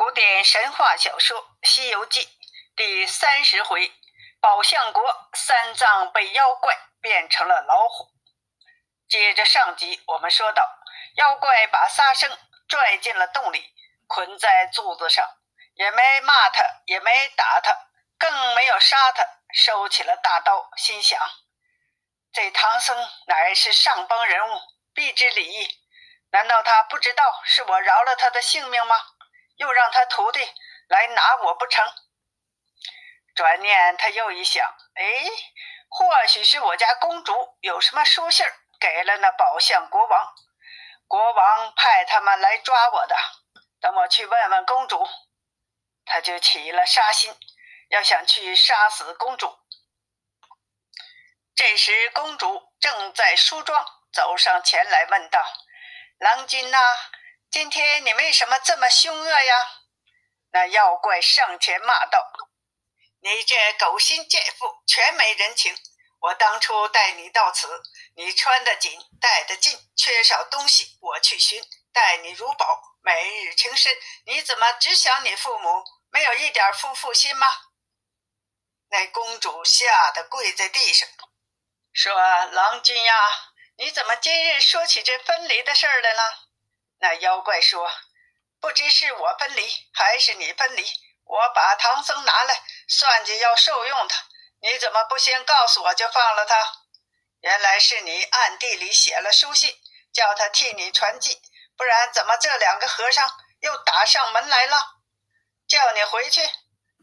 古典神话小说《西游记》第三十回：宝象国三藏被妖怪变成了老虎。接着上集，我们说到，妖怪把沙僧拽进了洞里，捆在柱子上，也没骂他，也没打他，更没有杀他，收起了大刀，心想：这唐僧乃是上邦人物，必知礼义，难道他不知道是我饶了他的性命吗？又让他徒弟来拿我不成？转念他又一想，哎，或许是我家公主有什么书信给了那宝象国王，国王派他们来抓我的。等我去问问公主，他就起了杀心，要想去杀死公主。这时，公主正在梳妆，走上前来问道：“郎君呐？”今天你为什么这么凶恶呀？那妖怪上前骂道：“你这狗心贱妇，全没人情！我当初带你到此，你穿得紧，带得进，缺少东西，我去寻，待你如宝，每日情深。你怎么只想你父母，没有一点夫妇心吗？”那公主吓得跪在地上，说：“郎君呀，你怎么今日说起这分离的事儿来了？”那妖怪说：“不知是我分离还是你分离，我把唐僧拿来，算计要受用他。你怎么不先告诉我就放了他？原来是你暗地里写了书信，叫他替你传记，不然怎么这两个和尚又打上门来了？叫你回去，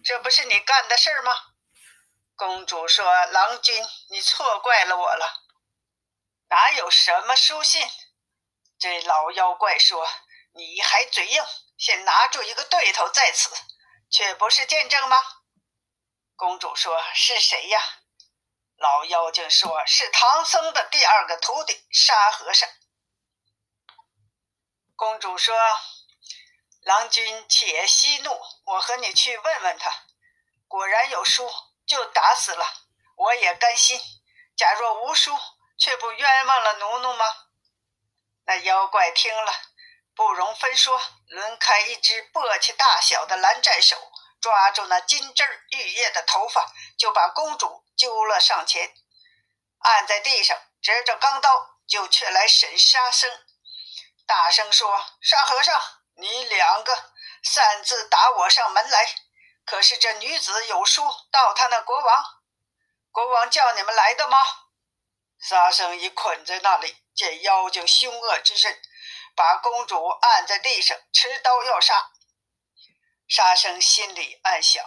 这不是你干的事儿吗？”公主说：“郎君，你错怪了我了，哪有什么书信？”这老妖怪说：“你还嘴硬，先拿住一个对头在此，却不是见证吗？”公主说：“是谁呀？”老妖精说：“是唐僧的第二个徒弟沙和尚。”公主说：“郎君且息怒，我和你去问问他。果然有书，就打死了，我也甘心。假若无书，却不冤枉了奴奴吗？”那妖怪听了，不容分说，抡开一只簸箕大小的蓝湛手，抓住那金枝玉叶的头发，就把公主揪了上前，按在地上，执着钢刀就却来审沙僧，大声说：“沙和尚，你两个擅自打我上门来，可是这女子有书到他那国王，国王叫你们来的吗？”沙僧已捆在那里。见妖精凶恶之甚，把公主按在地上，持刀要杀。沙僧心里暗想：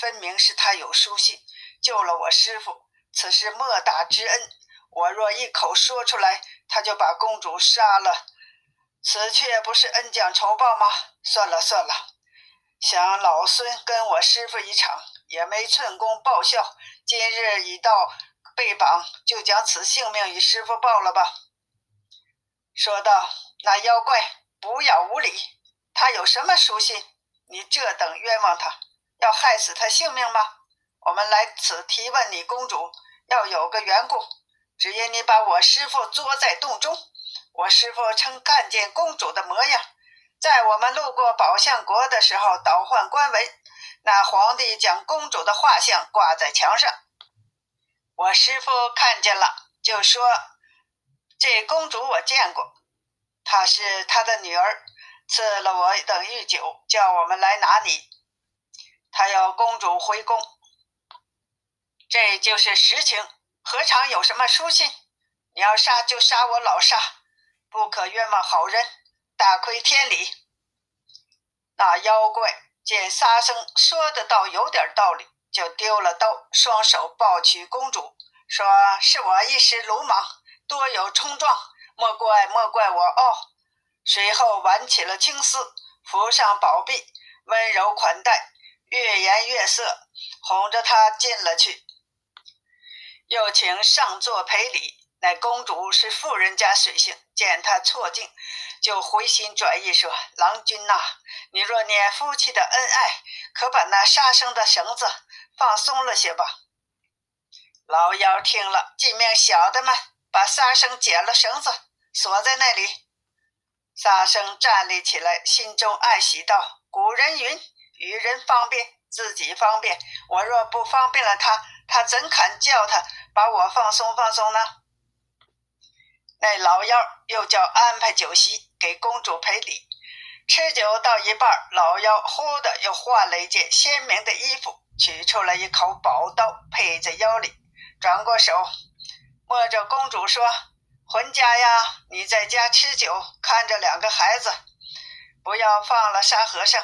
分明是他有书信，救了我师傅，此事莫大之恩。我若一口说出来，他就把公主杀了，此却不是恩将仇报吗？算了算了，想老孙跟我师傅一场，也没寸功报效。今日已到被绑，就将此性命与师傅报了吧。说道：“那妖怪不要无礼，他有什么书信？你这等冤枉他，要害死他性命吗？我们来此提问你公主，要有个缘故。只因你把我师傅捉在洞中，我师傅曾看见公主的模样，在我们路过宝象国的时候，倒换官文，那皇帝将公主的画像挂在墙上，我师傅看见了，就说。”这公主我见过，她是他的女儿，赐了我等御酒，叫我们来拿你。他要公主回宫，这就是实情，何尝有什么书信？你要杀就杀我老沙，不可冤枉好人，大亏天理。那妖怪见沙僧说的倒有点道理，就丢了刀，双手抱取公主，说是我一时鲁莽。多有冲撞，莫怪莫怪我哦。随后挽起了青丝，扶上宝臂，温柔款待，越颜悦色，哄着她进了去。又请上座赔礼。乃公主是富人家水性，见他错境，就回心转意说：“郎君呐，你若念夫妻的恩爱，可把那杀生的绳子放松了些吧。”老妖听了，尽命小的们。把沙僧剪了绳子，锁在那里。沙僧站立起来，心中暗喜道：“古人云，与人方便，自己方便。我若不方便了他，他怎肯叫他把我放松放松呢？”那老妖又叫安排酒席给公主赔礼。吃酒到一半，老妖忽的又换了一件鲜明的衣服，取出了一口宝刀，配在腰里，转过手，摸着公主说。浑家呀，你在家吃酒，看着两个孩子，不要放了沙和尚。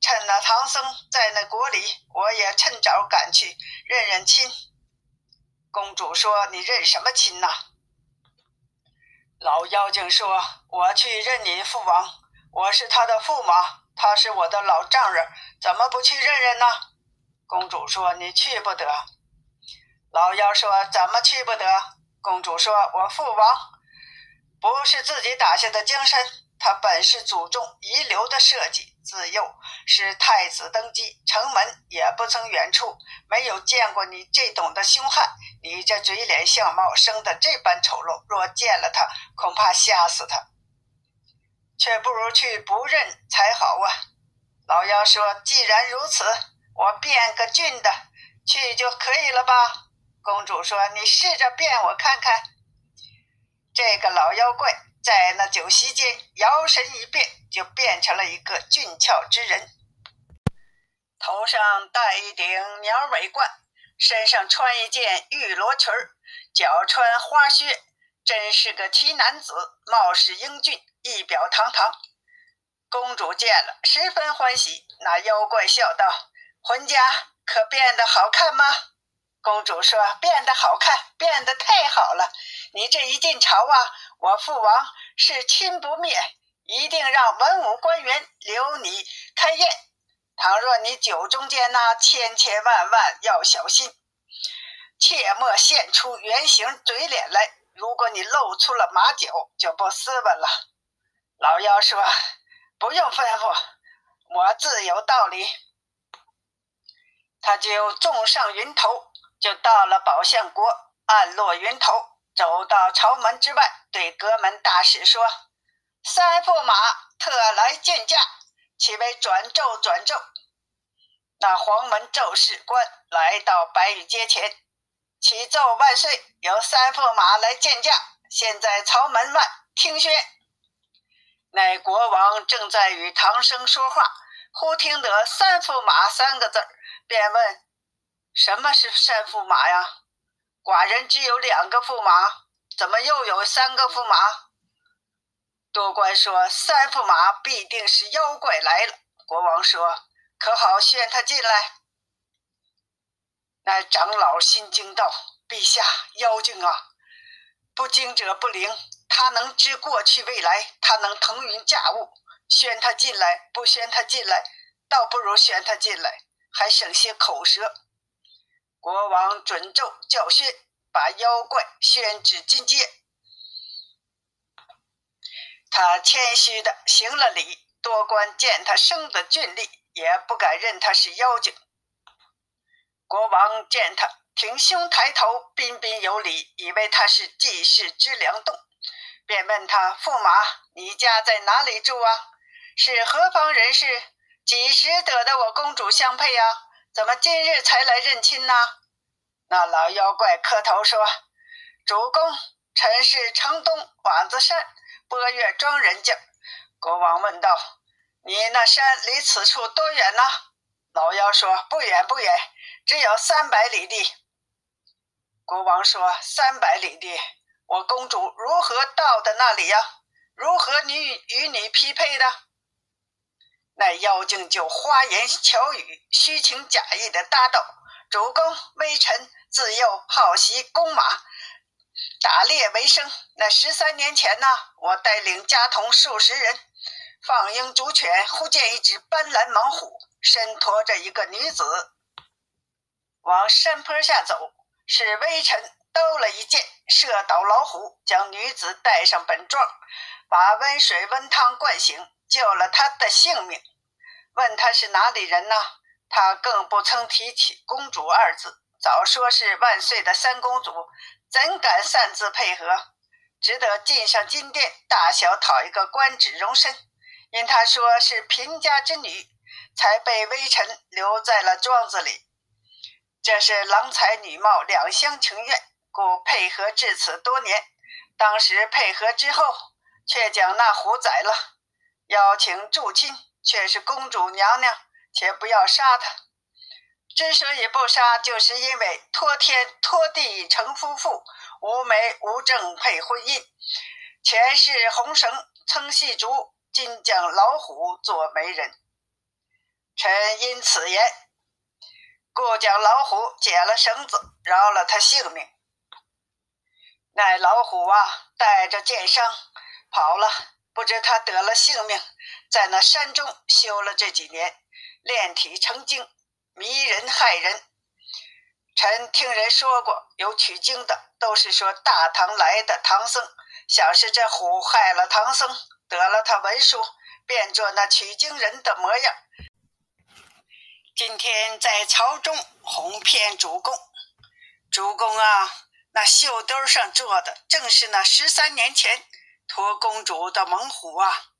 趁那唐僧在那国里，我也趁早赶去认认亲。公主说：“你认什么亲呐？”老妖精说：“我去认你父王，我是他的驸马，他是我的老丈人，怎么不去认认呢？”公主说：“你去不得。”老妖说：“怎么去不得？”公主说：“我父王不是自己打下的江山，他本是祖宗遗留的设计。自幼是太子登基，城门也不曾远处，没有见过你这等的凶悍。你这嘴脸相貌生得这般丑陋，若见了他，恐怕吓死他。却不如去不认才好啊！”老妖说：“既然如此，我变个俊的去就可以了吧？”公主说：“你试着变我看看。”这个老妖怪在那酒席间摇身一变，就变成了一个俊俏之人，头上戴一顶鸟尾冠，身上穿一件玉罗裙儿，脚穿花靴，真是个奇男子，貌似英俊，仪表堂堂。公主见了，十分欢喜。那妖怪笑道：“浑家可变得好看吗？”公主说：“变得好看，变得太好了！你这一进朝啊，我父王是亲不灭，一定让文武官员留你开宴。倘若你酒中间呢，千千万万要小心，切莫现出原形嘴脸来。如果你露出了马脚，就不斯文了。”老妖说：“不用吩咐，我自有道理。”他就纵上云头。就到了宝象国，暗落云头，走到朝门之外，对阁门大使说：“三驸马特来见驾，岂为转奏转奏。”那黄门奏事官来到白玉阶前，启奏万岁，有三驸马来见驾，现在朝门外听宣。那国王正在与唐僧说话，忽听得“三驸马”三个字便问。什么是三驸马呀？寡人只有两个驸马，怎么又有三个驸马？多官说三驸马必定是妖怪来了。国王说：“可好宣他进来？”那长老心惊道：“陛下，妖精啊！不惊者不灵，他能知过去未来，他能腾云驾雾。宣他进来，不宣他进来，倒不如宣他进来，还省些口舌。”国王准奏教训，把妖怪宣至金阶。他谦虚的行了礼，多官见他生得俊丽，也不敢认他是妖精。国王见他挺胸抬头，彬彬有礼，以为他是济世之良栋，便问他：“驸马，你家在哪里住啊？是何方人士？几时得的我公主相配啊？”怎么今日才来认亲呢？那老妖怪磕头说：“主公，臣是城东瓦子山波月庄人家。”国王问道：“你那山离此处多远呢？”老妖说：“不远不远，只有三百里地。”国王说：“三百里地，我公主如何到的那里呀？如何你与你匹配的？”那妖精就花言巧语、虚情假意的答道：“主公，微臣自幼好习弓马，打猎为生。那十三年前呢，我带领家童数十人放鹰逐犬，忽见一只斑斓猛虎，身驮着一个女子，往山坡下走。是微臣兜了一箭，射倒老虎，将女子带上本庄，把温水温汤灌醒。”救了他的性命，问他是哪里人呢？他更不曾提起公主二字，早说是万岁的三公主，怎敢擅自配合？只得进上金殿，大小讨一个官职容身。因他说是贫家之女，才被微臣留在了庄子里。这是郎才女貌，两厢情愿，故配合至此多年。当时配合之后，却将那虎宰了，邀请助亲，却是公主娘娘，且不要杀她。之所以不杀，就是因为托天托地成夫妇，无媒无证配婚姻。前世红绳曾系竹，今将老虎做媒人。臣因此言，故将老虎解了绳子，饶了他性命。那老虎啊，带着箭伤跑了，不知他得了性命，在那山中修了这几年，炼体成精，迷人害人。臣听人说过，有取经的，都是说大唐来的唐僧，想是这虎害了唐僧，得了他文书，变作那取经人的模样。今天在朝中哄骗主公，主公啊！那袖兜上坐的正是那十三年前托公主的猛虎啊，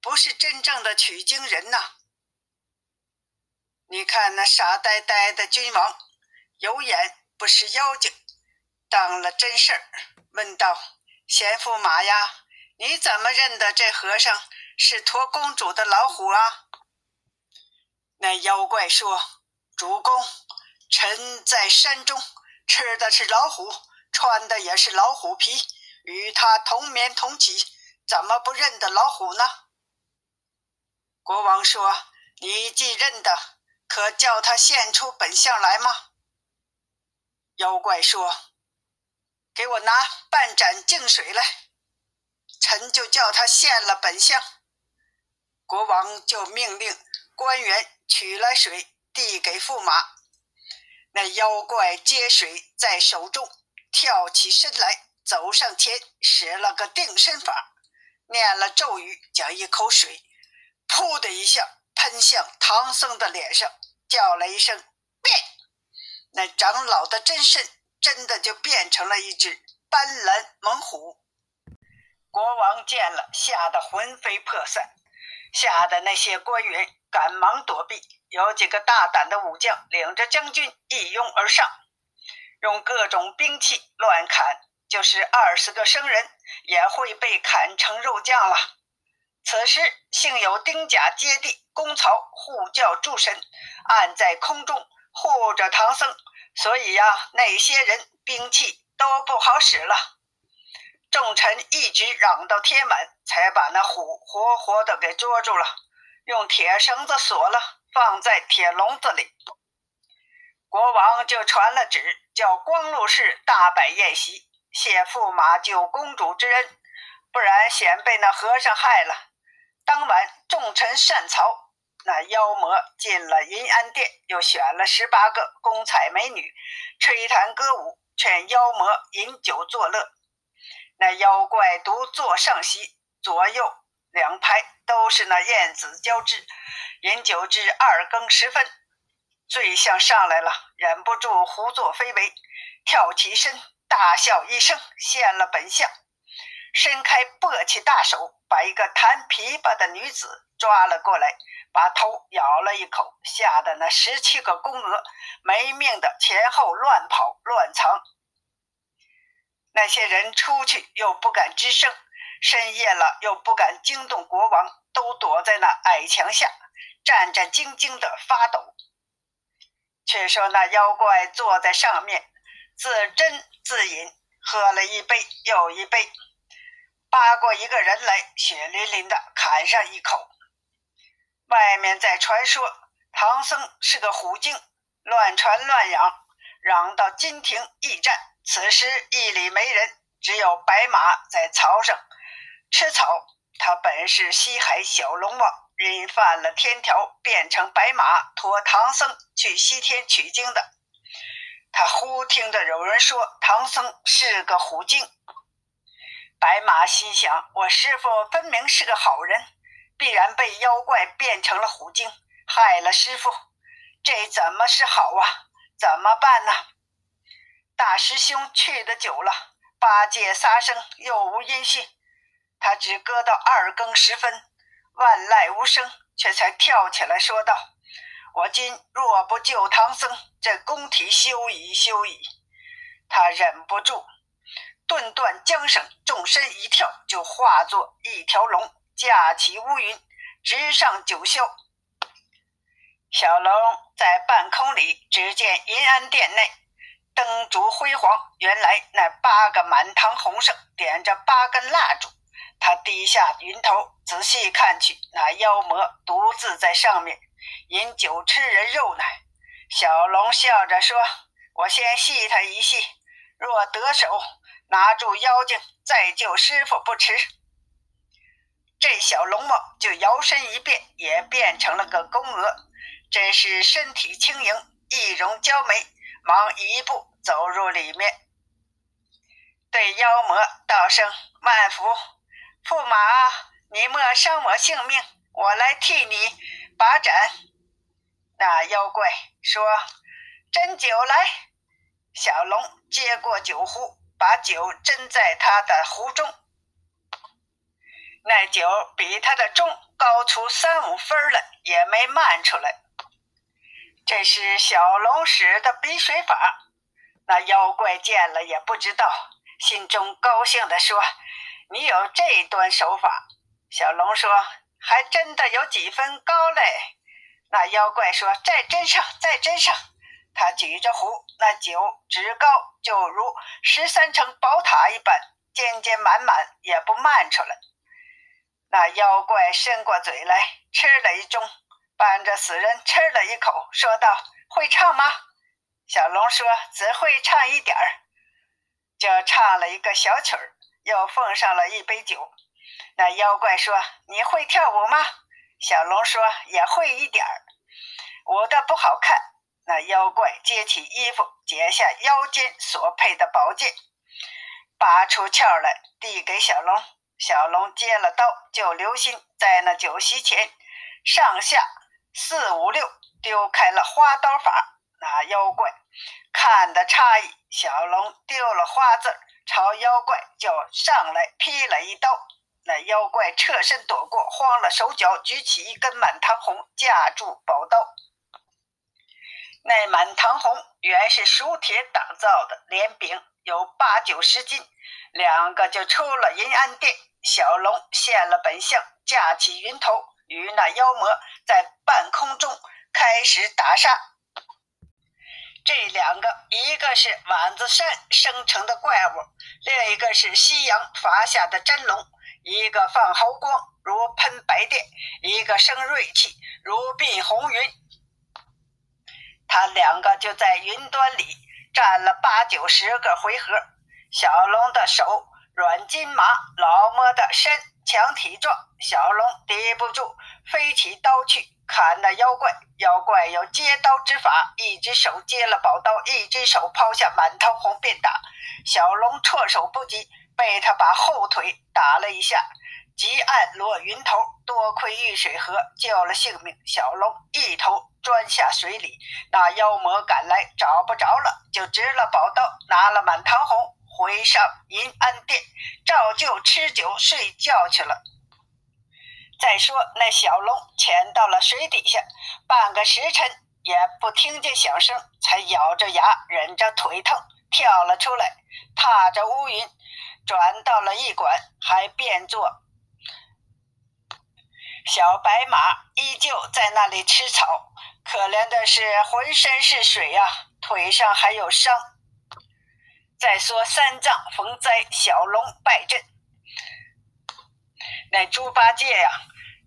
不是真正的取经人呐！你看那傻呆呆的君王，有眼不识妖精，当了真事儿，问道：“贤驸马呀，你怎么认得这和尚是托公主的老虎啊？”那妖怪说：“主公，臣在山中吃的是老虎。”穿的也是老虎皮，与他同眠同起，怎么不认得老虎呢？国王说：“你既认得，可叫他现出本相来吗？”妖怪说：“给我拿半盏净水来，臣就叫他现了本相。”国王就命令官员取来水，递给驸马。那妖怪接水在手中。跳起身来，走上前，使了个定身法，念了咒语，将一口水“噗”的一下喷向唐僧的脸上，叫了一声“变”，那长老的真身真的就变成了一只斑斓猛虎。国王见了，吓得魂飞魄散，吓得那些官员赶忙躲避。有几个大胆的武将领着将军一拥而上。用各种兵器乱砍，就是二十个生人也会被砍成肉酱了。此时幸有丁甲接地，公曹护教诸神，按在空中护着唐僧，所以呀，那些人兵器都不好使了。众臣一直嚷到天晚，才把那虎活活的给捉住了，用铁绳子锁了，放在铁笼子里。国王就传了旨，叫光禄氏大摆宴席，谢驸马救公主之恩，不然险被那和尚害了。当晚众臣善曹，那妖魔进了银安殿，又选了十八个宫彩美女，吹弹歌舞，劝妖魔饮酒作乐。那妖怪独坐上席，左右两排都是那燕子交织，饮酒至二更时分。醉相上来了，忍不住胡作非为，跳起身，大笑一声，现了本相，伸开簸箕大手，把一个弹琵琶的女子抓了过来，把头咬了一口，吓得那十七个宫娥没命的前后乱跑乱藏。那些人出去又不敢吱声，深夜了又不敢惊动国王，都躲在那矮墙下，战战兢兢的发抖。却说那妖怪坐在上面，自斟自饮，喝了一杯又一杯，扒过一个人来，血淋淋的砍上一口。外面在传说唐僧是个虎精，乱传乱嚷，嚷到金庭驿站。此时驿里没人，只有白马在槽上吃草。他本是西海小龙王。因犯了天条，变成白马驮唐僧去西天取经的。听得有人说唐僧是个虎精。白马心想：我师傅分明是个好人，必然被妖怪变成了虎精，害了师傅。这怎么是好啊？怎么办呢？大师兄去的久了，八戒、沙僧又无音信，他只搁到二更时分，万籁无声，却才跳起来说道：“我今若不救唐僧，这宫体休矣，休矣！”他忍不住，顿断缰绳，纵身一跳，就化作一条龙，架起乌云，直上九霄。小龙在半空里，只见银安殿内灯烛辉煌。原来那八个满堂红绳点着八根蜡烛。他低下云头，仔细看去，那妖魔独自在上面饮酒吃人肉呢。小龙笑着说：“我先戏他一戏，若得手，拿住妖精，再救师傅不迟。”这小龙猫就摇身一变，也变成了个公鹅。真是身体轻盈，易容娇美，忙一步走入里面，对妖魔道声：“万福，驸马，你莫伤我性命，我来替你把盏。”那妖怪说：“斟酒来。”小龙接过酒壶，把酒斟在他的壶中，那酒比他的盅高出三五分了，也没漫出来。这是小龙使的逼水法，那妖怪见了也不知道，心中高兴地说：“你有这端手法。”小龙说：“还真的有几分高嘞。”那妖怪说：“再斟上，再斟上。”他举着壶，那酒直高就如十三层宝塔一般，尖尖满满，也不漫出来。那妖怪伸过嘴来，吃了一盅。伴着死人吃了一口，说道：“会唱吗？”小龙说：“只会唱一点儿。”就唱了一个小曲儿，又奉上了一杯酒。那妖怪说：“你会跳舞吗？”小龙说：“也会一点儿，舞的不好看。”那妖怪揭起衣服，解下腰间所配的宝剑，拔出鞘来递给小龙。小龙接了刀，就留心在那酒席前上下。四五六丢开了花刀法，那妖怪看得诧异。小龙丢了花字，朝妖怪就上来劈了一刀。那妖怪侧身躲过，慌了手脚，举起一根满堂红架住宝刀。那满堂红原是熟铁打造的，连柄有八九十斤，两个就出了银安殿。小龙现了本相，架起云头。与那妖魔在半空中开始打杀。这两个，一个是碗子山生成的怪物，另一个是西洋伐下的真龙。一个放毫光如喷白电，一个生锐气如蔽红云。他两个就在云端里战了八九十个回合。小龙的手软筋麻，老魔的身。强体壮，小龙抵不住，飞起刀去砍那妖怪。妖怪有接刀之法，一只手接了宝刀，一只手抛下满堂红便打。小龙措手不及，被他把后腿打了一下，急按落云头。多亏遇水河救了性命，小龙一头钻下水里。那妖魔赶来找不着了，就执了宝刀，拿了满堂红。回上银安殿，照旧吃酒睡觉去了。再说那小龙潜到了水底下，半个时辰也不听见响声，才咬着牙忍着腿疼跳了出来，踏着乌云转到了驿馆，还变作小白马，依旧在那里吃草。可怜的是浑身是水呀，腿上还有伤。再说三藏逢灾，小龙败阵。那猪八戒呀，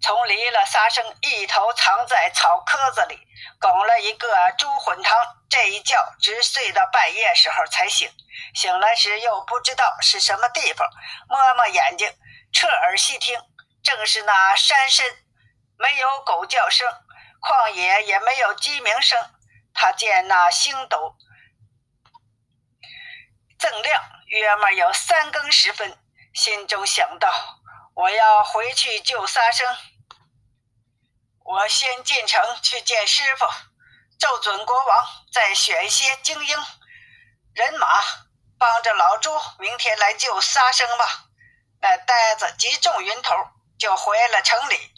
从离了沙僧，一头藏在草窠子里，拱了一个猪混汤。这一觉直睡到半夜时候才醒，醒来时又不知道是什么地方，摸摸眼睛，侧耳细听，正是那山深没有狗叫声，旷野也没有鸡鸣声。他见那星斗。锃亮，约莫有三更时分，心中想到：我要回去救沙僧。我先进城去见师傅，奏准国王，再选一些精英人马，帮着老朱明天来救沙僧吧。那呆子急中云头，就回了城里。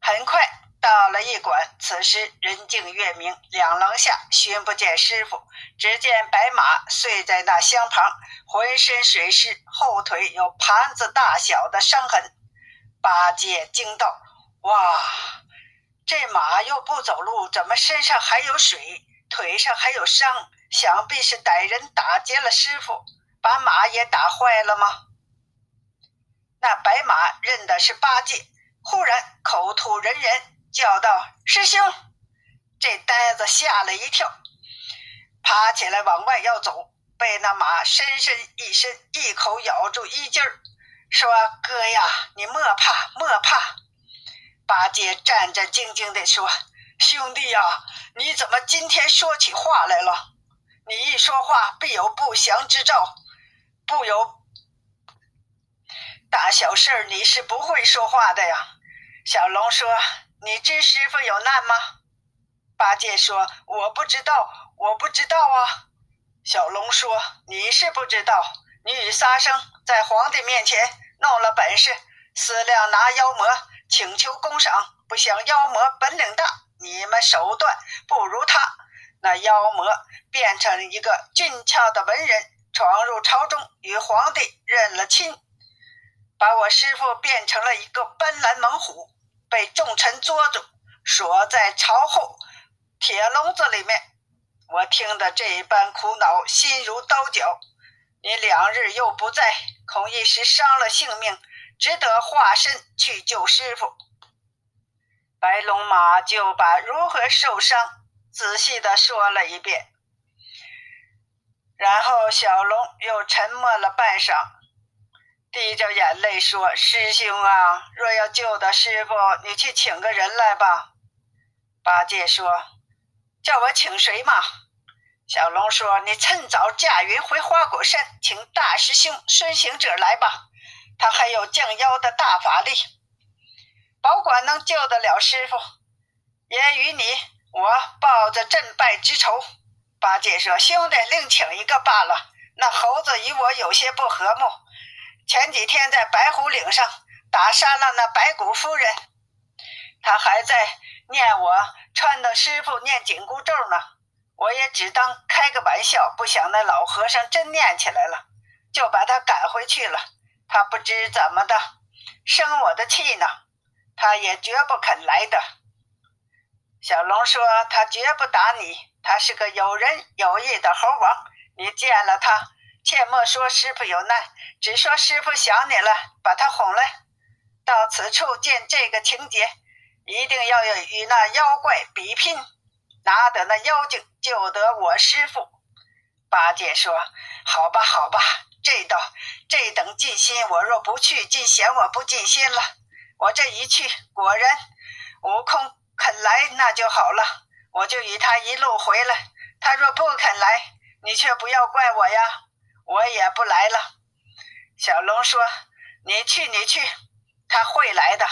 很快到了驿馆，此时人静月明，两廊下寻不见师傅，只见白马睡在那厢旁，浑身水湿，后腿有盘子大小的伤痕。八戒惊道：“哇，这马又不走路，怎么身上还有水，腿上还有伤？想必是歹人打劫了师傅，把马也打坏了吗？”那白马认的是八戒，忽然口吐人言，叫道：“师兄！”这呆子吓了一跳，爬起来往外要走，被那马深深一伸，一口咬住衣襟儿，说：“哥呀，你莫怕，莫怕。”八戒战战兢兢地说：“兄弟呀，你怎么今天说起话来了？你一说话，必有不祥之兆，不有。”大小事儿你是不会说话的呀，小龙说：“你知师傅有难吗？”八戒说：“我不知道，我不知道啊。”小龙说：“你是不知道，你与沙僧在皇帝面前闹了本事，思量拿妖魔请求公赏，不想妖魔本领大，你们手段不如他。那妖魔变成一个俊俏的文人，闯入朝中，与皇帝认了亲。”把我师傅变成了一个斑斓猛虎，被众臣捉住，锁在朝后铁笼子里面。我听得这般苦恼，心如刀绞。你两日又不在，恐一时伤了性命，只得化身去救师傅。白龙马就把如何受伤仔细的说了一遍，然后小龙又沉默了半晌。滴着眼泪说：“师兄啊，若要救得师傅，你去请个人来吧。”八戒说：“叫我请谁嘛？”小龙说：“你趁早驾云回花果山，请大师兄孙行者来吧。他还有降妖的大法力，保管能救得了师傅，也与你我报着阵败之仇。”八戒说：“兄弟，另请一个罢了。那猴子与我有些不和睦。”前几天在白虎岭上打杀了那白骨夫人，他还在念我穿的师傅念紧箍咒呢。我也只当开个玩笑，不想那老和尚真念起来了，就把他赶回去了。他不知怎么的生我的气呢，他也绝不肯来的。小龙说他绝不打你，他是个有仁有义的猴王，你见了他。切莫说师傅有难，只说师傅想你了，把他哄来。到此处见这个情节，一定要与那妖怪比拼，拿得那妖精，救得我师傅。八戒说：“好吧，好吧，这等这等尽心，我若不去，尽嫌我不尽心了。我这一去，果然悟空肯来，那就好了，我就与他一路回来。他若不肯来，你却不要怪我呀。”我也不来了，小龙说：“你去，你去，他会来的。”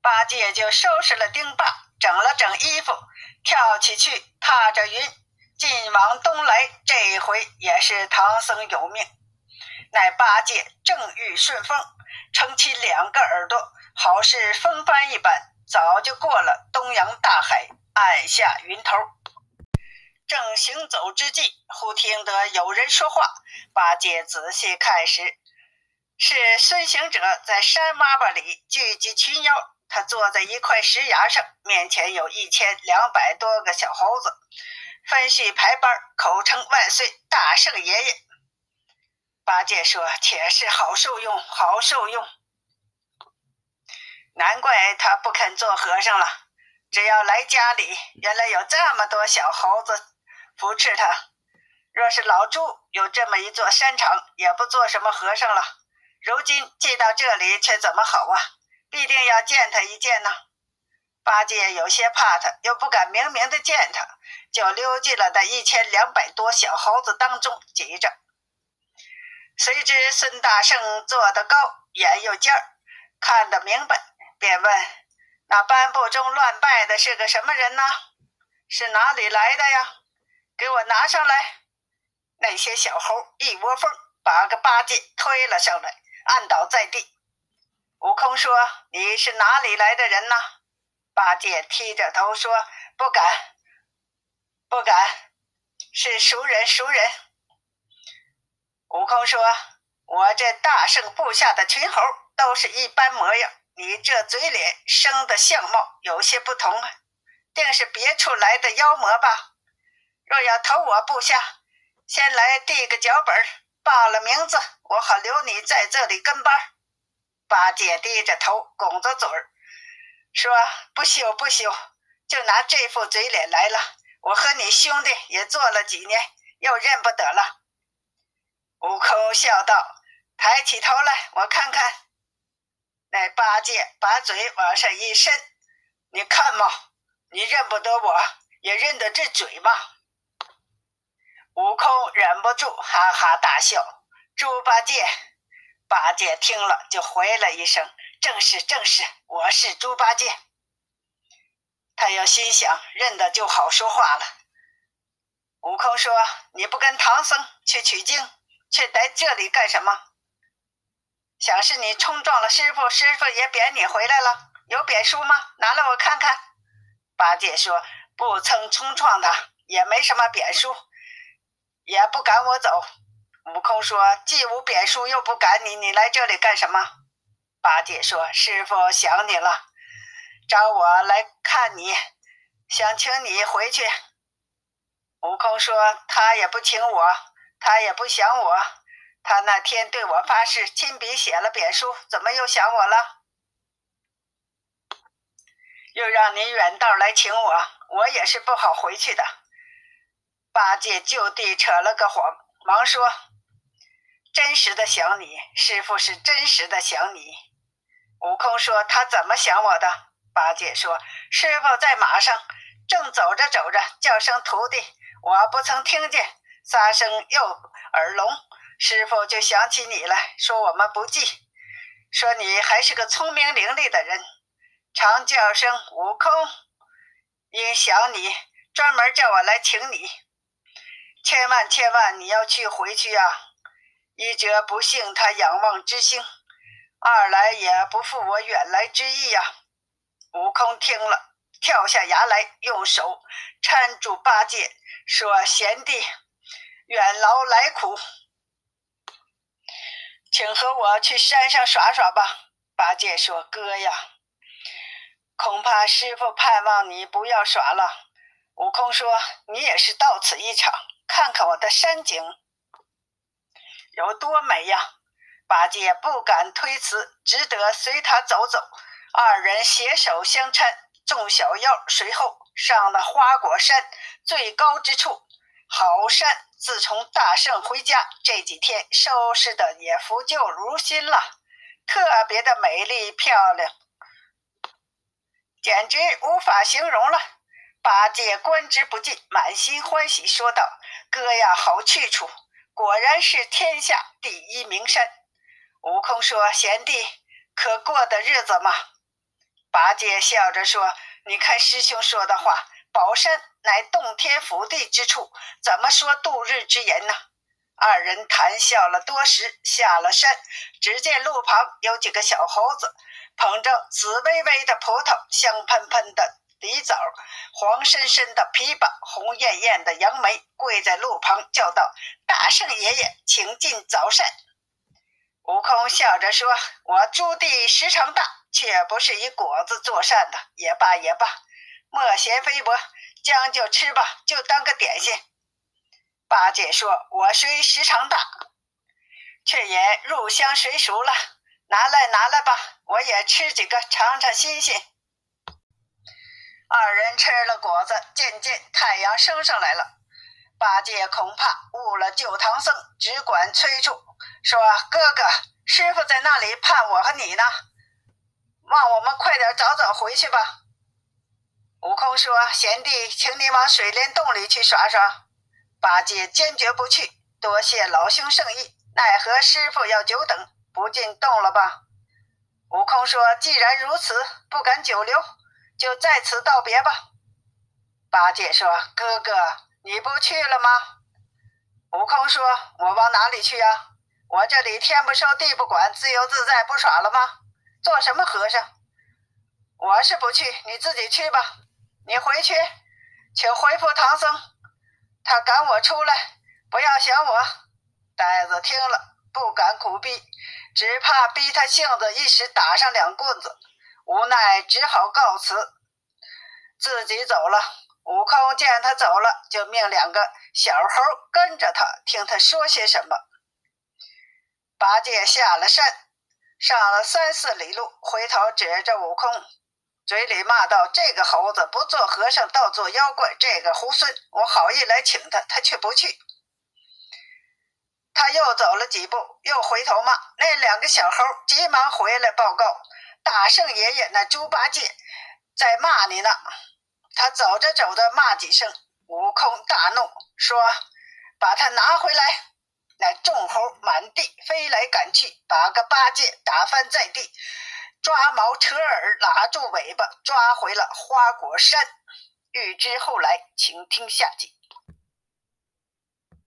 八戒就收拾了钉耙，整了整衣服，跳起去，踏着云，晋往东来。这一回也是唐僧有命，乃八戒正欲顺风，撑起两个耳朵，好似风帆一般，早就过了东洋大海，按下云头。正行走之际，忽听得有人说话。八戒仔细看时，是孙行者在山洼洼里聚集群妖。他坐在一块石崖上，面前有一千两百多个小猴子，分序排班，口称万岁大圣爷爷。八戒说：“且是好受用，好受用。难怪他不肯做和尚了。只要来家里，原来有这么多小猴子。”扶持他。若是老朱有这么一座山场，也不做什么和尚了。如今进到这里，却怎么好啊？必定要见他一见呢。八戒有些怕他，又不敢明明的见他，就溜进了那一千两百多小猴子当中挤着。谁知孙大圣坐得高，眼又尖儿，看得明白，便问：“那颁布中乱拜的是个什么人呢？是哪里来的呀？”给我拿上来！那些小猴一窝蜂把个八戒推了上来，按倒在地。悟空说：“你是哪里来的人呢？”八戒低着头说：“不敢，不敢，是熟人，熟人。”悟空说：“我这大圣部下的群猴都是一般模样，你这嘴脸生的相貌有些不同啊，定是别处来的妖魔吧？若要投我部下，先来递个脚本，报了名字，我好留你在这里跟班。”八戒低着头，拱着嘴儿说：“不羞不羞，就拿这副嘴脸来了。我和你兄弟也做了几年，又认不得了。”悟空笑道：“抬起头来，我看看。”那八戒把嘴往上一伸：“你看嘛，你认不得我，也认得这嘴吗？”悟空忍不住哈哈大笑。猪八戒，八戒听了就回了一声：“正是，正是，我是猪八戒。”他又心想：认得就好说话了。悟空说：“你不跟唐僧去取经？”却在这里干什么？想是你冲撞了师傅，师傅也贬你回来了。有贬书吗？拿来我看看。八戒说：“不曾冲撞他，也没什么贬书，也不赶我走。”悟空说：“既无贬书，又不赶你，你来这里干什么？”八戒说：“师傅想你了，找我来看你，想请你回去。”悟空说：“他也不请我。”他也不想我，他那天对我发誓，亲笔写了贬书，怎么又想我了？又让你远道来请我，我也是不好回去的。八戒就地扯了个谎，忙说：“真实的想你，师傅是真实的想你。”悟空说：“他怎么想我的？”八戒说：“师傅在马上，正走着走着，叫声徒弟，我不曾听见。”撒声又耳聋，师傅就想起你来，说我们不济，说你还是个聪明伶俐的人，常叫声悟空，因想你，专门叫我来请你，千万千万你要去回去呀！一则不幸他仰望之星，二来也不负我远来之意呀。悟空听了，跳下崖来，用手搀住八戒，说：“贤弟。”远劳来苦，请和我去山上耍耍吧。八戒说：“哥呀，恐怕师傅盼望你不要耍了。”悟空说：“你也是到此一场，看看我的山景有多美呀！”八戒不敢推辞，只得随他走走。二人携手相搀，众小妖随后上了花果山最高之处。好山！自从大圣回家这几天，收拾的也复旧如新了，特别的美丽漂亮，简直无法形容了。八戒观之不尽，满心欢喜，说道：“哥呀，好去处，果然是天下第一名山。”悟空说：“贤弟，可过的日子吗？”八戒笑着说：“你看师兄说的话，宝山。”乃洞天福地之处，怎么说度日之言呢？二人谈笑了多时，下了山，只见路旁有几个小猴子，捧着紫薇薇的葡萄，香喷喷的梨枣，黄深深的枇杷，红艳艳的杨梅，跪在路旁叫道：“大圣爷爷，请进早膳。”悟空笑着说：“我朱棣时常大，却不是以果子做膳的。也罢也罢，莫嫌菲薄。”将就吃吧，就当个点心。八戒说：“我虽时常大，却也入乡随俗了。拿来，拿来吧，我也吃几个，尝尝新鲜。”二人吃了果子，渐渐太阳升上来了。八戒恐怕误了救唐僧，只管催促说：“哥哥，师傅在那里盼我和你呢，望我们快点早早回去吧。”悟空说：“贤弟，请你往水帘洞里去耍耍。”八戒坚决不去，多谢老兄圣意，奈何师傅要久等，不进洞了吧？悟空说：“既然如此，不敢久留，就在此道别吧。”八戒说：“哥哥，你不去了吗？”悟空说：“我往哪里去呀？我这里天不收地不管，自由自在，不耍了吗？做什么和尚？我是不去，你自己去吧。你回去，请回复唐僧，他赶我出来，不要想我。”呆子听了，不敢苦逼，只怕逼他性子一时打上两棍子，无奈只好告辞，自己走了。悟空见他走了，就命两个小猴跟着他，听他说些什么。八戒下了山，上了三四里路，回头指着悟空，嘴里骂道：“这个猴子不做和尚，倒做妖怪！这个猢狲，我好意来请他，他却不去。”他又走了几步，又回头骂那两个小猴，急忙回来报告：“大圣爷爷，那猪八戒在骂你呢。”他走着走着，骂几声，悟空大怒，说：“把他拿回来！”那众猴满地飞来赶去，把个八戒打翻在地，抓毛扯耳，拉住尾巴，抓回了花果山。欲知后来，请听下集。